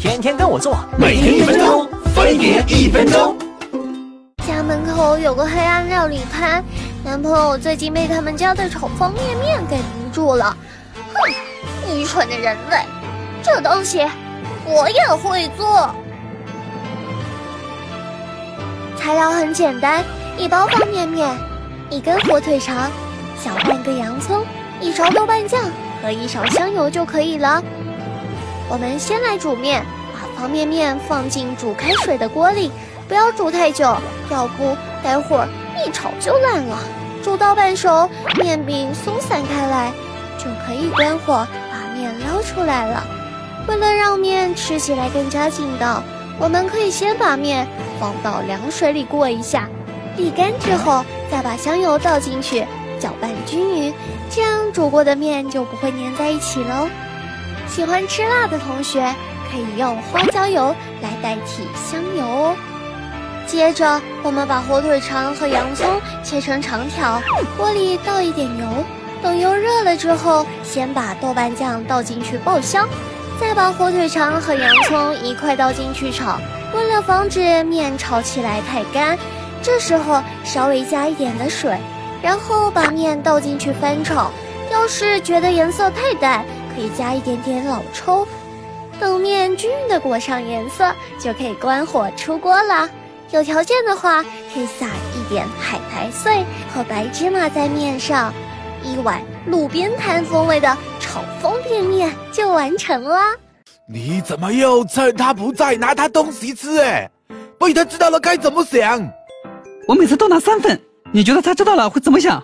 天天跟我做，每天一分钟，分别一分钟。家门口有个黑暗料理摊，男朋友最近被他们家的炒方便面给迷住了。哼，愚蠢的人类，这东西我也会做。材料很简单，一包方便面，一根火腿肠，小半个洋葱，一勺豆瓣酱和一勺香油就可以了。我们先来煮面，把方便面放进煮开水的锅里，不要煮太久，要不待会儿一炒就烂了。煮到半熟，面饼松散开来，就可以关火，把面捞出来了。为了让面吃起来更加劲道，我们可以先把面放到凉水里过一下，沥干之后再把香油倒进去，搅拌均匀，这样煮过的面就不会粘在一起喽。喜欢吃辣的同学可以用花椒油来代替香油哦。接着，我们把火腿肠和洋葱切成长条，锅里倒一点油，等油热了之后，先把豆瓣酱倒进去爆香，再把火腿肠和洋葱一块倒进去炒。为了防止面炒起来太干，这时候稍微加一点的水，然后把面倒进去翻炒。要是觉得颜色太淡，可以加一点点老抽，等面均匀的裹上颜色，就可以关火出锅了。有条件的话，可以撒一点海苔碎和白芝麻在面上，一碗路边摊风味的炒方便面就完成了。你怎么又趁他不在拿他东西吃？哎，被他知道了该怎么想？我每次都拿三份，你觉得他知道了会怎么想？